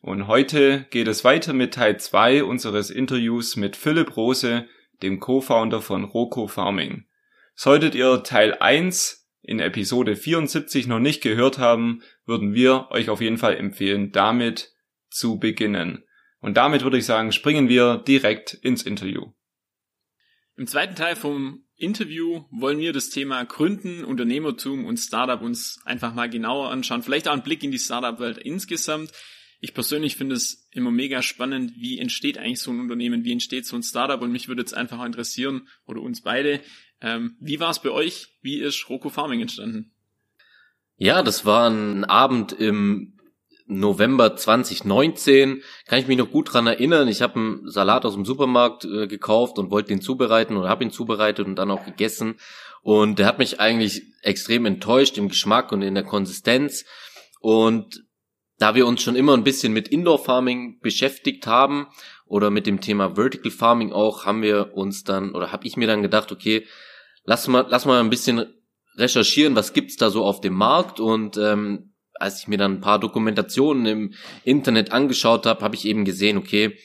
und heute geht es weiter mit Teil 2 unseres Interviews mit Philipp Rose, dem Co-Founder von Roco Farming. Solltet ihr Teil 1 in Episode 74 noch nicht gehört haben, würden wir euch auf jeden Fall empfehlen, damit zu beginnen. Und damit würde ich sagen, springen wir direkt ins Interview. Im zweiten Teil vom Interview wollen wir das Thema Gründen, Unternehmertum und Startup uns einfach mal genauer anschauen. Vielleicht auch einen Blick in die Startup-Welt insgesamt. Ich persönlich finde es immer mega spannend, wie entsteht eigentlich so ein Unternehmen, wie entsteht so ein Startup und mich würde jetzt einfach interessieren, oder uns beide, ähm, wie war es bei euch? Wie ist Roko Farming entstanden? Ja, das war ein Abend im November 2019, kann ich mich noch gut dran erinnern. Ich habe einen Salat aus dem Supermarkt äh, gekauft und wollte ihn zubereiten oder habe ihn zubereitet und dann auch gegessen. Und der hat mich eigentlich extrem enttäuscht im Geschmack und in der Konsistenz. Und da wir uns schon immer ein bisschen mit Indoor Farming beschäftigt haben oder mit dem Thema Vertical Farming auch, haben wir uns dann oder habe ich mir dann gedacht, okay, lass mal, lass mal ein bisschen recherchieren, was gibt's da so auf dem Markt und ähm, als ich mir dann ein paar Dokumentationen im Internet angeschaut habe, habe ich eben gesehen, okay,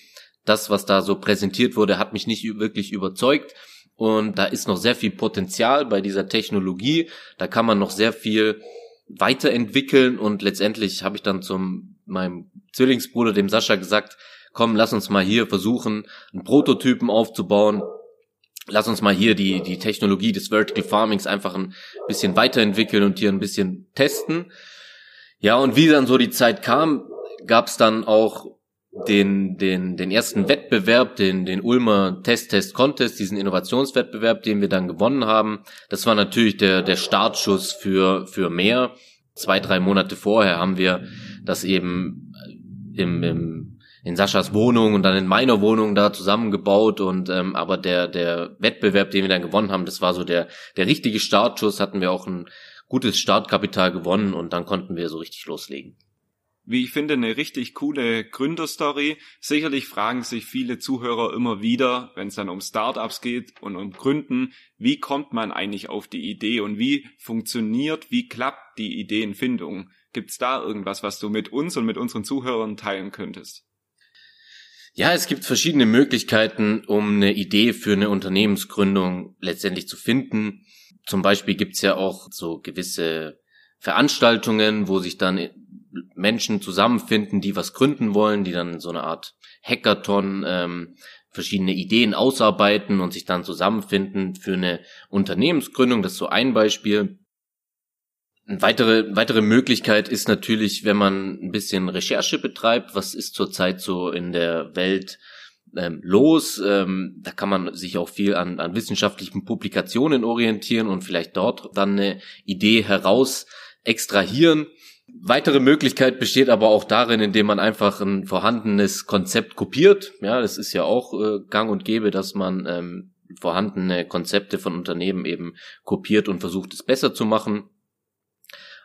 das, was da so präsentiert wurde, hat mich nicht wirklich überzeugt. Und da ist noch sehr viel Potenzial bei dieser Technologie. Da kann man noch sehr viel weiterentwickeln. Und letztendlich habe ich dann zum meinem Zwillingsbruder, dem Sascha, gesagt, komm, lass uns mal hier versuchen, einen Prototypen aufzubauen. Lass uns mal hier die, die Technologie des Vertical Farmings einfach ein bisschen weiterentwickeln und hier ein bisschen testen. Ja, und wie dann so die Zeit kam, gab es dann auch den, den, den ersten Wettbewerb, den, den Ulmer Test Test Contest, diesen Innovationswettbewerb, den wir dann gewonnen haben. Das war natürlich der, der Startschuss für, für mehr. Zwei, drei Monate vorher haben wir das eben im, im, in Saschas Wohnung und dann in meiner Wohnung da zusammengebaut und ähm, aber der der Wettbewerb, den wir dann gewonnen haben, das war so der der richtige Startschuss. Hatten wir auch ein gutes Startkapital gewonnen und dann konnten wir so richtig loslegen. Wie ich finde, eine richtig coole Gründerstory. Sicherlich fragen sich viele Zuhörer immer wieder, wenn es dann um Startups geht und um Gründen, wie kommt man eigentlich auf die Idee und wie funktioniert, wie klappt die Ideenfindung? Gibt's da irgendwas, was du mit uns und mit unseren Zuhörern teilen könntest? Ja, es gibt verschiedene Möglichkeiten, um eine Idee für eine Unternehmensgründung letztendlich zu finden. Zum Beispiel gibt's ja auch so gewisse Veranstaltungen, wo sich dann Menschen zusammenfinden, die was gründen wollen, die dann so eine Art Hackathon ähm, verschiedene Ideen ausarbeiten und sich dann zusammenfinden für eine Unternehmensgründung. Das ist so ein Beispiel. Eine weitere, weitere Möglichkeit ist natürlich, wenn man ein bisschen Recherche betreibt, was ist zurzeit so in der Welt ähm, los. Ähm, da kann man sich auch viel an, an wissenschaftlichen Publikationen orientieren und vielleicht dort dann eine Idee heraus extrahieren. Weitere Möglichkeit besteht aber auch darin, indem man einfach ein vorhandenes Konzept kopiert. Ja, das ist ja auch äh, gang und gäbe, dass man ähm, vorhandene Konzepte von Unternehmen eben kopiert und versucht es besser zu machen.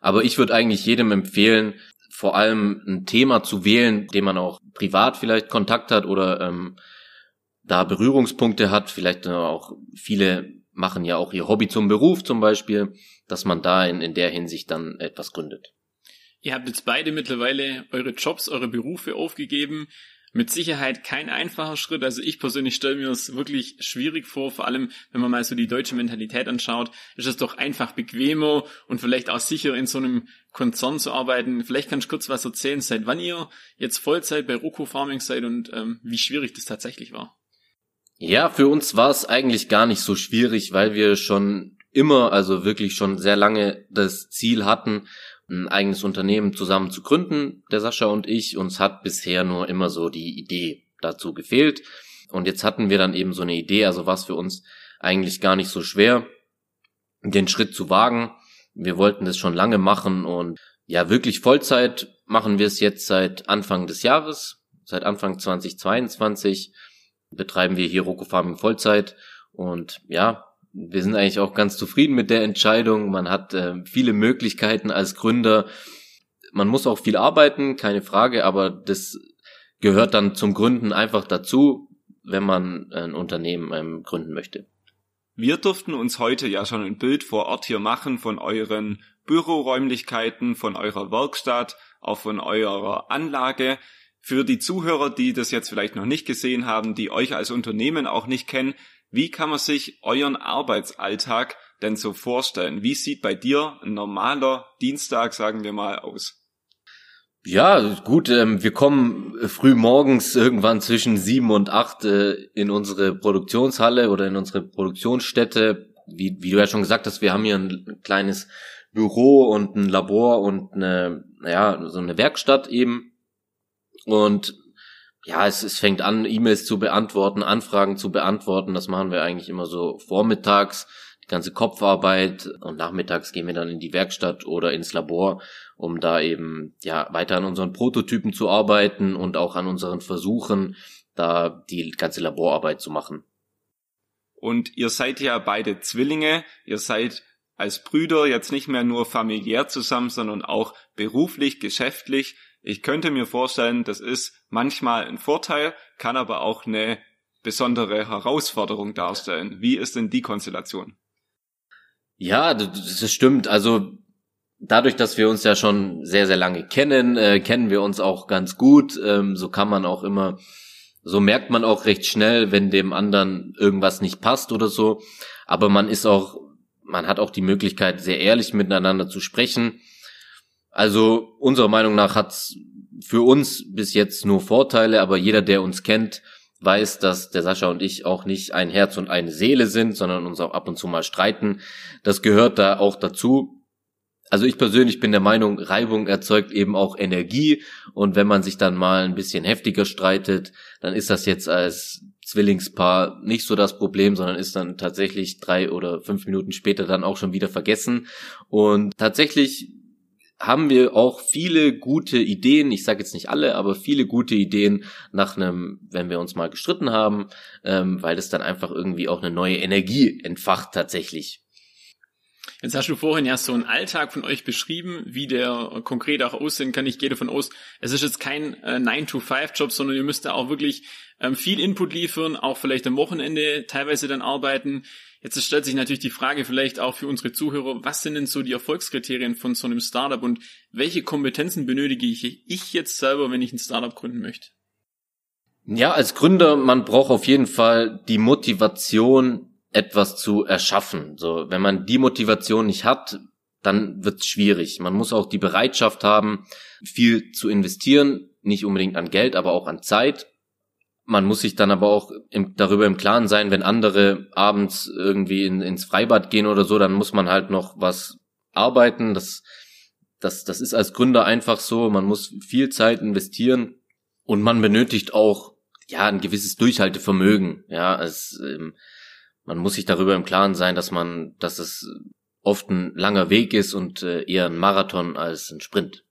Aber ich würde eigentlich jedem empfehlen, vor allem ein Thema zu wählen, dem man auch privat vielleicht Kontakt hat oder ähm, da Berührungspunkte hat. Vielleicht auch viele machen ja auch ihr Hobby zum Beruf zum Beispiel, dass man da in, in der Hinsicht dann etwas gründet. Ihr habt jetzt beide mittlerweile eure Jobs, eure Berufe aufgegeben mit Sicherheit kein einfacher Schritt. Also ich persönlich stelle mir das wirklich schwierig vor, vor allem wenn man mal so die deutsche Mentalität anschaut, ist es doch einfach bequemer und vielleicht auch sicher in so einem Konzern zu arbeiten. Vielleicht kannst du kurz was erzählen, seit wann ihr jetzt Vollzeit bei Roku Farming seid und ähm, wie schwierig das tatsächlich war. Ja, für uns war es eigentlich gar nicht so schwierig, weil wir schon immer, also wirklich schon sehr lange das Ziel hatten, ein eigenes Unternehmen zusammen zu gründen, der Sascha und ich. Uns hat bisher nur immer so die Idee dazu gefehlt. Und jetzt hatten wir dann eben so eine Idee, also war es für uns eigentlich gar nicht so schwer, den Schritt zu wagen. Wir wollten das schon lange machen und ja, wirklich Vollzeit machen wir es jetzt seit Anfang des Jahres, seit Anfang 2022 betreiben wir hier Roko Farming Vollzeit und ja, wir sind eigentlich auch ganz zufrieden mit der Entscheidung. Man hat äh, viele Möglichkeiten als Gründer. Man muss auch viel arbeiten, keine Frage, aber das gehört dann zum Gründen einfach dazu, wenn man ein Unternehmen ähm, gründen möchte. Wir durften uns heute ja schon ein Bild vor Ort hier machen von euren Büroräumlichkeiten, von eurer Werkstatt, auch von eurer Anlage. Für die Zuhörer, die das jetzt vielleicht noch nicht gesehen haben, die euch als Unternehmen auch nicht kennen, wie kann man sich euren Arbeitsalltag denn so vorstellen? Wie sieht bei dir ein normaler Dienstag, sagen wir mal, aus? Ja, gut, ähm, wir kommen früh morgens irgendwann zwischen sieben und acht äh, in unsere Produktionshalle oder in unsere Produktionsstätte. Wie, wie du ja schon gesagt hast, wir haben hier ein kleines Büro und ein Labor und eine, naja, so eine Werkstatt eben. Und ja, es, es fängt an, E-Mails zu beantworten, Anfragen zu beantworten. Das machen wir eigentlich immer so vormittags, die ganze Kopfarbeit. Und nachmittags gehen wir dann in die Werkstatt oder ins Labor, um da eben ja weiter an unseren Prototypen zu arbeiten und auch an unseren Versuchen, da die ganze Laborarbeit zu machen. Und ihr seid ja beide Zwillinge, ihr seid als Brüder jetzt nicht mehr nur familiär zusammen, sondern auch beruflich, geschäftlich. Ich könnte mir vorstellen, das ist manchmal ein Vorteil, kann aber auch eine besondere Herausforderung darstellen. Wie ist denn die Konstellation? Ja, das stimmt. Also dadurch, dass wir uns ja schon sehr, sehr lange kennen, äh, kennen wir uns auch ganz gut. Ähm, so kann man auch immer, so merkt man auch recht schnell, wenn dem anderen irgendwas nicht passt oder so. Aber man ist auch, man hat auch die Möglichkeit, sehr ehrlich miteinander zu sprechen. Also unserer Meinung nach hat's für uns bis jetzt nur Vorteile, aber jeder, der uns kennt, weiß, dass der Sascha und ich auch nicht ein Herz und eine Seele sind, sondern uns auch ab und zu mal streiten. Das gehört da auch dazu. Also ich persönlich bin der Meinung, Reibung erzeugt eben auch Energie und wenn man sich dann mal ein bisschen heftiger streitet, dann ist das jetzt als Zwillingspaar nicht so das Problem, sondern ist dann tatsächlich drei oder fünf Minuten später dann auch schon wieder vergessen. Und tatsächlich haben wir auch viele gute Ideen, ich sage jetzt nicht alle, aber viele gute Ideen nach einem, wenn wir uns mal gestritten haben, ähm, weil es dann einfach irgendwie auch eine neue Energie entfacht tatsächlich. Jetzt hast du vorhin ja so einen Alltag von euch beschrieben, wie der konkret auch aussehen kann. Ich gehe davon aus, es ist jetzt kein äh, 9-to-5-Job, sondern ihr müsst da auch wirklich ähm, viel Input liefern, auch vielleicht am Wochenende teilweise dann arbeiten. Jetzt stellt sich natürlich die Frage vielleicht auch für unsere Zuhörer, was sind denn so die Erfolgskriterien von so einem Startup und welche Kompetenzen benötige ich, ich jetzt selber, wenn ich ein Startup gründen möchte? Ja, als Gründer, man braucht auf jeden Fall die Motivation, etwas zu erschaffen. So, wenn man die Motivation nicht hat, dann wird's schwierig. Man muss auch die Bereitschaft haben, viel zu investieren, nicht unbedingt an Geld, aber auch an Zeit man muss sich dann aber auch im, darüber im Klaren sein, wenn andere abends irgendwie in, ins Freibad gehen oder so, dann muss man halt noch was arbeiten. Das, das, das ist als Gründer einfach so. Man muss viel Zeit investieren und man benötigt auch ja ein gewisses Durchhaltevermögen. Ja, es, ähm, man muss sich darüber im Klaren sein, dass man, dass es oft ein langer Weg ist und äh, eher ein Marathon als ein Sprint.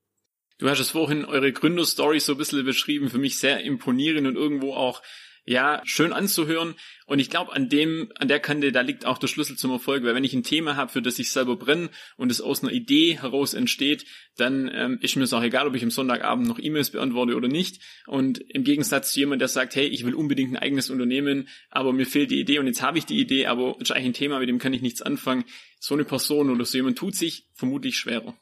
Du hast es vorhin eure Gründerstory so ein bisschen beschrieben, für mich sehr imponierend und irgendwo auch ja, schön anzuhören. Und ich glaube, an dem, an der Kante, da liegt auch der Schlüssel zum Erfolg, weil wenn ich ein Thema habe, für das ich selber brenne und es aus einer Idee heraus entsteht, dann ähm, ist mir es auch egal, ob ich am Sonntagabend noch E-Mails beantworte oder nicht. Und im Gegensatz zu jemand, der sagt, hey, ich will unbedingt ein eigenes Unternehmen, aber mir fehlt die Idee und jetzt habe ich die Idee, aber ist eigentlich ein Thema, mit dem kann ich nichts anfangen. So eine Person oder so jemand tut sich vermutlich schwerer.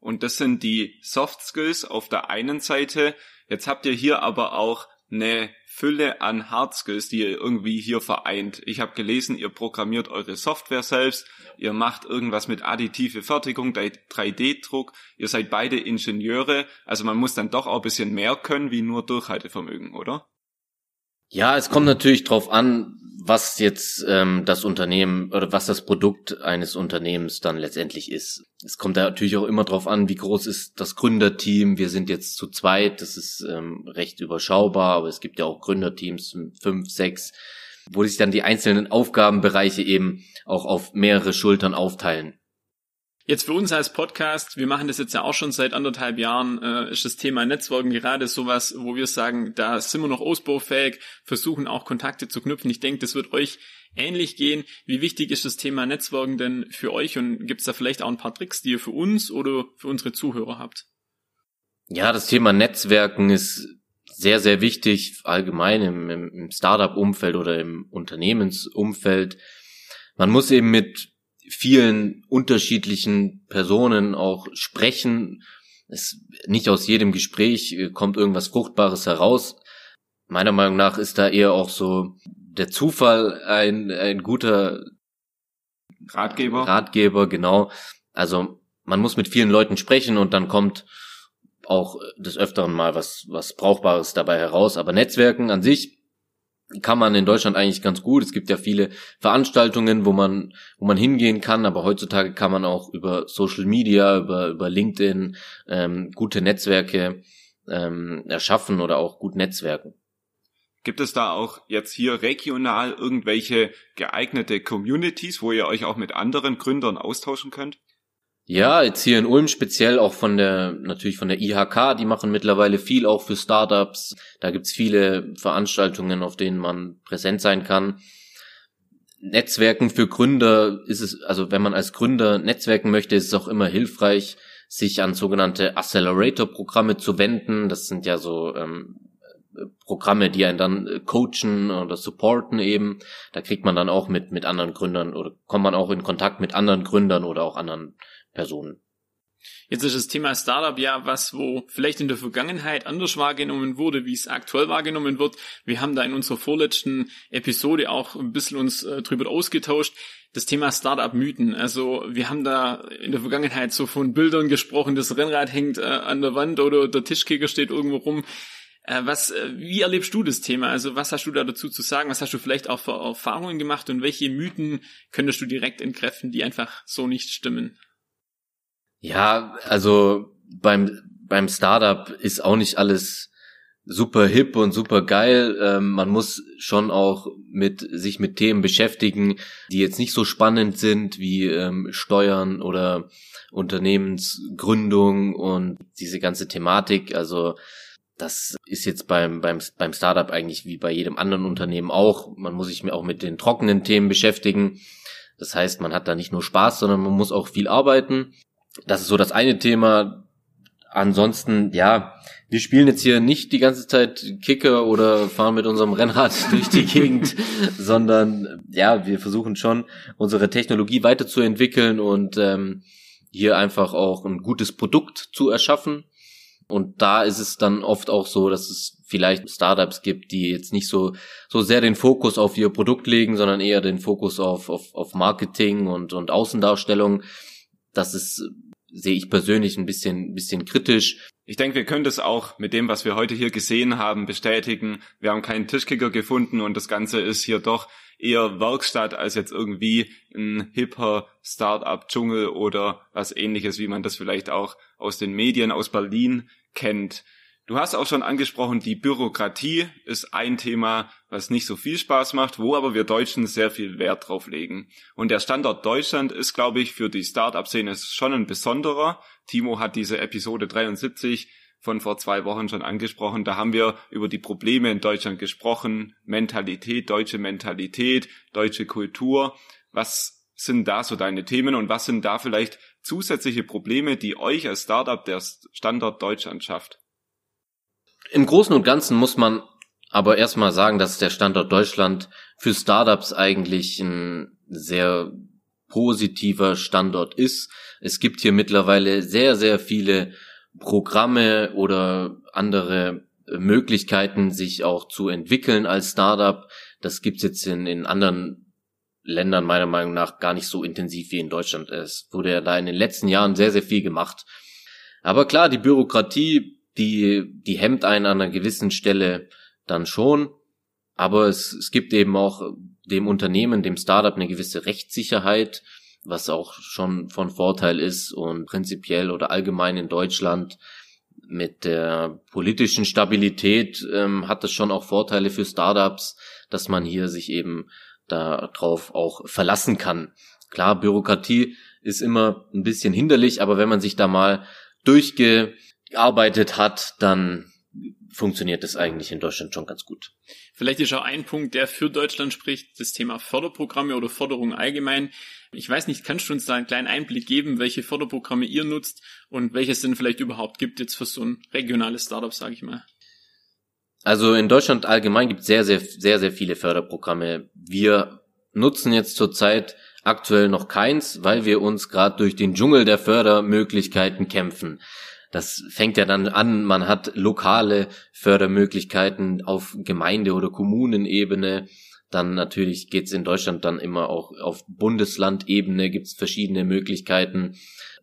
Und das sind die Soft Skills auf der einen Seite. Jetzt habt ihr hier aber auch eine Fülle an Hard Skills, die ihr irgendwie hier vereint. Ich habe gelesen, ihr programmiert eure Software selbst, ihr macht irgendwas mit additive Fertigung, 3D-Druck, ihr seid beide Ingenieure, also man muss dann doch auch ein bisschen mehr können wie nur Durchhaltevermögen, oder? Ja, es kommt natürlich drauf an, was jetzt ähm, das Unternehmen oder was das Produkt eines Unternehmens dann letztendlich ist. Es kommt da natürlich auch immer drauf an, wie groß ist das Gründerteam. Wir sind jetzt zu zweit, das ist ähm, recht überschaubar, aber es gibt ja auch Gründerteams, fünf, sechs, wo sich dann die einzelnen Aufgabenbereiche eben auch auf mehrere Schultern aufteilen. Jetzt für uns als Podcast, wir machen das jetzt ja auch schon seit anderthalb Jahren, äh, ist das Thema Netzwerken gerade sowas, wo wir sagen, da sind wir noch ausbaufähig, versuchen auch Kontakte zu knüpfen. Ich denke, das wird euch ähnlich gehen. Wie wichtig ist das Thema Netzwerken denn für euch und gibt es da vielleicht auch ein paar Tricks, die ihr für uns oder für unsere Zuhörer habt? Ja, das Thema Netzwerken ist sehr, sehr wichtig, allgemein im, im Startup-Umfeld oder im Unternehmensumfeld. Man muss eben mit vielen unterschiedlichen Personen auch sprechen. Es, nicht aus jedem Gespräch äh, kommt irgendwas Fruchtbares heraus. Meiner Meinung nach ist da eher auch so der Zufall ein, ein guter Ratgeber. Ratgeber, genau. Also man muss mit vielen Leuten sprechen und dann kommt auch des Öfteren mal was, was Brauchbares dabei heraus. Aber Netzwerken an sich kann man in Deutschland eigentlich ganz gut. Es gibt ja viele Veranstaltungen, wo man, wo man hingehen kann, aber heutzutage kann man auch über Social Media, über, über LinkedIn ähm, gute Netzwerke ähm, erschaffen oder auch gut netzwerken. Gibt es da auch jetzt hier regional irgendwelche geeignete Communities, wo ihr euch auch mit anderen Gründern austauschen könnt? Ja, jetzt hier in Ulm speziell auch von der, natürlich von der IHK, die machen mittlerweile viel auch für Startups. Da gibt's viele Veranstaltungen, auf denen man präsent sein kann. Netzwerken für Gründer ist es, also wenn man als Gründer netzwerken möchte, ist es auch immer hilfreich, sich an sogenannte Accelerator-Programme zu wenden. Das sind ja so ähm, Programme, die einen dann coachen oder supporten eben. Da kriegt man dann auch mit, mit anderen Gründern oder kommt man auch in Kontakt mit anderen Gründern oder auch anderen Personen. Jetzt ist das Thema Startup ja was, wo vielleicht in der Vergangenheit anders wahrgenommen wurde, wie es aktuell wahrgenommen wird. Wir haben da in unserer vorletzten Episode auch ein bisschen uns äh, drüber ausgetauscht. Das Thema Startup-Mythen. Also wir haben da in der Vergangenheit so von Bildern gesprochen, das Rennrad hängt äh, an der Wand oder der Tischkicker steht irgendwo rum. Äh, was, äh, wie erlebst du das Thema? Also was hast du da dazu zu sagen? Was hast du vielleicht auch für Erfahrungen gemacht und welche Mythen könntest du direkt entkräften, die einfach so nicht stimmen? Ja, also beim, beim Startup ist auch nicht alles super hip und super geil. Ähm, man muss schon auch mit sich mit Themen beschäftigen, die jetzt nicht so spannend sind wie ähm, Steuern oder Unternehmensgründung und diese ganze Thematik. Also das ist jetzt beim, beim, beim Startup eigentlich wie bei jedem anderen Unternehmen auch. Man muss sich auch mit den trockenen Themen beschäftigen. Das heißt, man hat da nicht nur Spaß, sondern man muss auch viel arbeiten. Das ist so das eine Thema. Ansonsten, ja, wir spielen jetzt hier nicht die ganze Zeit Kicker oder fahren mit unserem Rennrad durch die Gegend, sondern ja, wir versuchen schon, unsere Technologie weiterzuentwickeln und ähm, hier einfach auch ein gutes Produkt zu erschaffen. Und da ist es dann oft auch so, dass es vielleicht Startups gibt, die jetzt nicht so, so sehr den Fokus auf ihr Produkt legen, sondern eher den Fokus auf, auf, auf Marketing und, und Außendarstellung. Das ist sehe ich persönlich ein bisschen, bisschen kritisch. Ich denke, wir können das auch mit dem, was wir heute hier gesehen haben, bestätigen. Wir haben keinen Tischkicker gefunden und das Ganze ist hier doch eher Werkstatt als jetzt irgendwie ein hipper Start-up-Dschungel oder was ähnliches, wie man das vielleicht auch aus den Medien aus Berlin kennt. Du hast auch schon angesprochen, die Bürokratie ist ein Thema, was nicht so viel Spaß macht, wo aber wir Deutschen sehr viel Wert drauf legen. Und der Standort Deutschland ist, glaube ich, für die Start-up-Szene schon ein besonderer. Timo hat diese Episode 73 von vor zwei Wochen schon angesprochen. Da haben wir über die Probleme in Deutschland gesprochen. Mentalität, deutsche Mentalität, deutsche Kultur. Was sind da so deine Themen und was sind da vielleicht zusätzliche Probleme, die euch als Startup der Standort Deutschland schafft? Im Großen und Ganzen muss man aber erstmal sagen, dass der Standort Deutschland für Startups eigentlich ein sehr positiver Standort ist. Es gibt hier mittlerweile sehr, sehr viele Programme oder andere Möglichkeiten, sich auch zu entwickeln als Startup. Das gibt's jetzt in, in anderen Ländern meiner Meinung nach gar nicht so intensiv wie in Deutschland. Es wurde ja da in den letzten Jahren sehr, sehr viel gemacht. Aber klar, die Bürokratie die, die hemmt einen an einer gewissen Stelle dann schon. Aber es, es gibt eben auch dem Unternehmen, dem Startup eine gewisse Rechtssicherheit, was auch schon von Vorteil ist und prinzipiell oder allgemein in Deutschland mit der politischen Stabilität ähm, hat es schon auch Vorteile für Startups, dass man hier sich eben darauf auch verlassen kann Klar, Bürokratie ist immer ein bisschen hinderlich, aber wenn man sich da mal durchgearbeitet hat, dann funktioniert das eigentlich in Deutschland schon ganz gut. Vielleicht ist auch ein Punkt, der für Deutschland spricht, das Thema Förderprogramme oder Förderung allgemein. Ich weiß nicht, kannst du uns da einen kleinen Einblick geben, welche Förderprogramme ihr nutzt und welches denn vielleicht überhaupt gibt jetzt für so ein regionales Startup, sage ich mal? Also in Deutschland allgemein gibt es sehr, sehr, sehr, sehr viele Förderprogramme. Wir nutzen jetzt zurzeit aktuell noch keins, weil wir uns gerade durch den Dschungel der Fördermöglichkeiten kämpfen. Das fängt ja dann an, man hat lokale Fördermöglichkeiten auf Gemeinde- oder Kommunenebene. Dann natürlich geht's in Deutschland dann immer auch auf Bundeslandebene gibt's verschiedene Möglichkeiten.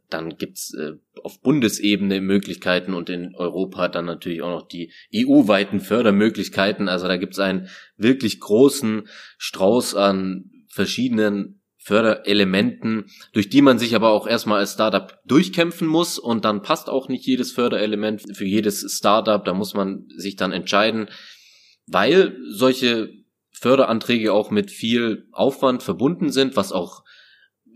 Dann gibt's äh, auf Bundesebene Möglichkeiten und in Europa dann natürlich auch noch die EU-weiten Fördermöglichkeiten. Also da gibt's einen wirklich großen Strauß an verschiedenen Förderelementen, durch die man sich aber auch erstmal als Startup durchkämpfen muss. Und dann passt auch nicht jedes Förderelement. Für jedes Startup, da muss man sich dann entscheiden, weil solche Förderanträge auch mit viel Aufwand verbunden sind, was auch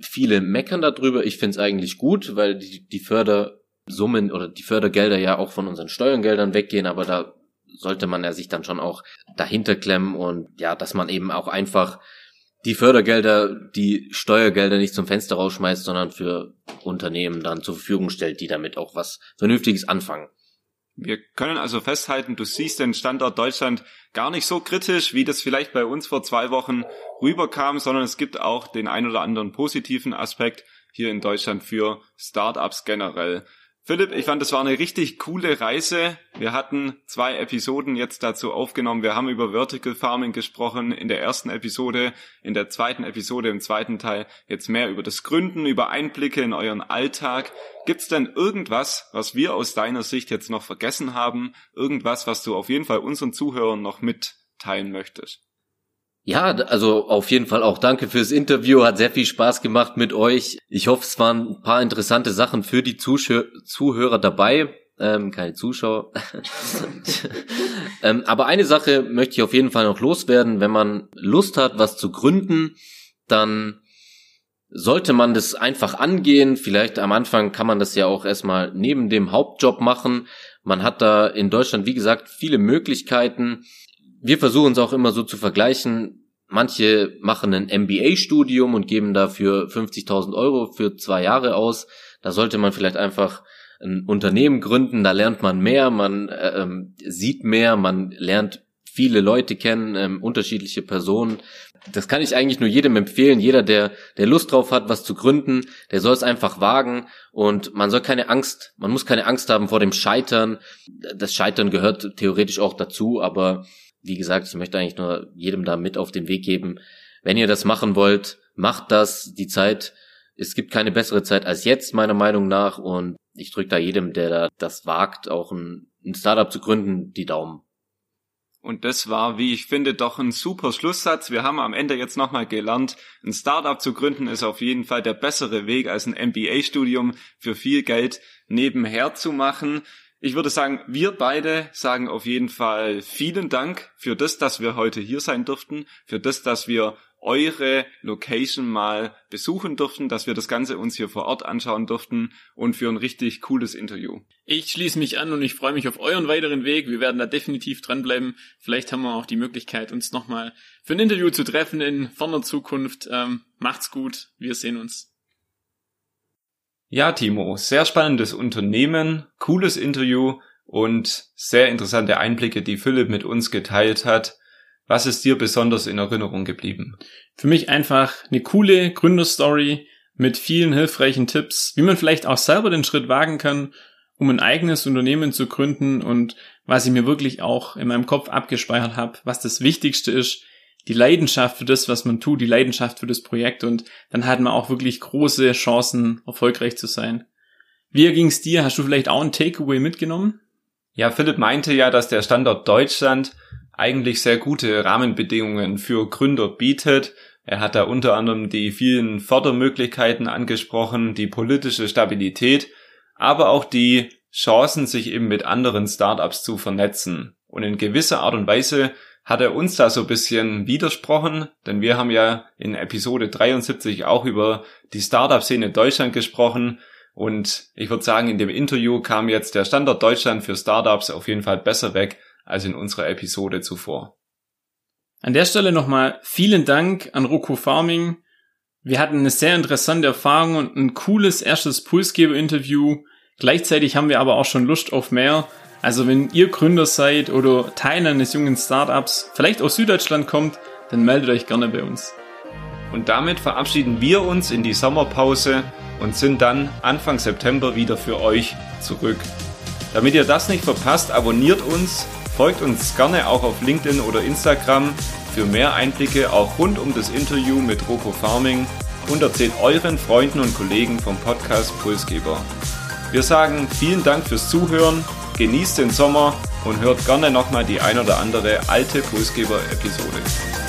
viele meckern darüber. Ich finde es eigentlich gut, weil die, die Fördersummen oder die Fördergelder ja auch von unseren Steuergeldern weggehen, aber da sollte man ja sich dann schon auch dahinter klemmen. Und ja, dass man eben auch einfach die Fördergelder, die Steuergelder nicht zum Fenster rausschmeißt, sondern für Unternehmen dann zur Verfügung stellt, die damit auch was Vernünftiges anfangen. Wir können also festhalten, du siehst den Standort Deutschland gar nicht so kritisch, wie das vielleicht bei uns vor zwei Wochen rüberkam, sondern es gibt auch den ein oder anderen positiven Aspekt hier in Deutschland für Startups generell. Philipp, ich fand, das war eine richtig coole Reise. Wir hatten zwei Episoden jetzt dazu aufgenommen. Wir haben über Vertical Farming gesprochen in der ersten Episode, in der zweiten Episode, im zweiten Teil jetzt mehr über das Gründen, über Einblicke in euren Alltag. Gibt's denn irgendwas, was wir aus deiner Sicht jetzt noch vergessen haben? Irgendwas, was du auf jeden Fall unseren Zuhörern noch mitteilen möchtest? Ja, also auf jeden Fall auch danke fürs Interview. Hat sehr viel Spaß gemacht mit euch. Ich hoffe, es waren ein paar interessante Sachen für die Zuschau Zuhörer dabei. Ähm, keine Zuschauer. ähm, aber eine Sache möchte ich auf jeden Fall noch loswerden. Wenn man Lust hat, was zu gründen, dann sollte man das einfach angehen. Vielleicht am Anfang kann man das ja auch erstmal neben dem Hauptjob machen. Man hat da in Deutschland, wie gesagt, viele Möglichkeiten wir versuchen es auch immer so zu vergleichen. Manche machen ein MBA-Studium und geben dafür 50.000 Euro für zwei Jahre aus. Da sollte man vielleicht einfach ein Unternehmen gründen, da lernt man mehr, man äh, ähm, sieht mehr, man lernt viele Leute kennen, ähm, unterschiedliche Personen. Das kann ich eigentlich nur jedem empfehlen. Jeder, der, der Lust drauf hat, was zu gründen, der soll es einfach wagen und man soll keine Angst, man muss keine Angst haben vor dem Scheitern. Das Scheitern gehört theoretisch auch dazu, aber wie gesagt, ich möchte eigentlich nur jedem da mit auf den Weg geben. Wenn ihr das machen wollt, macht das. Die Zeit, es gibt keine bessere Zeit als jetzt, meiner Meinung nach. Und ich drücke da jedem, der da das wagt, auch ein, ein Startup zu gründen, die Daumen. Und das war, wie ich finde, doch ein super Schlusssatz. Wir haben am Ende jetzt nochmal gelernt, ein Startup zu gründen ist auf jeden Fall der bessere Weg als ein MBA-Studium für viel Geld nebenher zu machen. Ich würde sagen, wir beide sagen auf jeden Fall vielen Dank für das, dass wir heute hier sein durften, für das, dass wir eure Location mal besuchen durften, dass wir das Ganze uns hier vor Ort anschauen durften und für ein richtig cooles Interview. Ich schließe mich an und ich freue mich auf euren weiteren Weg. Wir werden da definitiv dranbleiben. Vielleicht haben wir auch die Möglichkeit, uns nochmal für ein Interview zu treffen in ferner Zukunft. Ähm, macht's gut. Wir sehen uns. Ja, Timo, sehr spannendes Unternehmen, cooles Interview und sehr interessante Einblicke, die Philipp mit uns geteilt hat. Was ist dir besonders in Erinnerung geblieben? Für mich einfach eine coole Gründerstory mit vielen hilfreichen Tipps, wie man vielleicht auch selber den Schritt wagen kann, um ein eigenes Unternehmen zu gründen und was ich mir wirklich auch in meinem Kopf abgespeichert habe, was das Wichtigste ist, die Leidenschaft für das, was man tut, die Leidenschaft für das Projekt und dann hat man auch wirklich große Chancen, erfolgreich zu sein. Wie ging's dir? Hast du vielleicht auch ein Takeaway mitgenommen? Ja, Philipp meinte ja, dass der Standort Deutschland eigentlich sehr gute Rahmenbedingungen für Gründer bietet. Er hat da unter anderem die vielen Fördermöglichkeiten angesprochen, die politische Stabilität, aber auch die Chancen, sich eben mit anderen Startups zu vernetzen. Und in gewisser Art und Weise hat er uns da so ein bisschen widersprochen, denn wir haben ja in Episode 73 auch über die Startup-Szene Deutschland gesprochen und ich würde sagen, in dem Interview kam jetzt der Standort Deutschland für Startups auf jeden Fall besser weg als in unserer Episode zuvor. An der Stelle nochmal vielen Dank an Roku Farming. Wir hatten eine sehr interessante Erfahrung und ein cooles erstes Pulsgeber-Interview. Gleichzeitig haben wir aber auch schon Lust auf mehr. Also wenn ihr Gründer seid oder Teil eines jungen Startups, vielleicht aus Süddeutschland kommt, dann meldet euch gerne bei uns. Und damit verabschieden wir uns in die Sommerpause und sind dann Anfang September wieder für euch zurück. Damit ihr das nicht verpasst, abonniert uns, folgt uns gerne auch auf LinkedIn oder Instagram für mehr Einblicke auch rund um das Interview mit Roko Farming und erzählt euren Freunden und Kollegen vom Podcast Pulsgeber. Wir sagen vielen Dank fürs Zuhören, genießt den Sommer und hört gerne nochmal die ein oder andere alte Pulsgeber-Episode.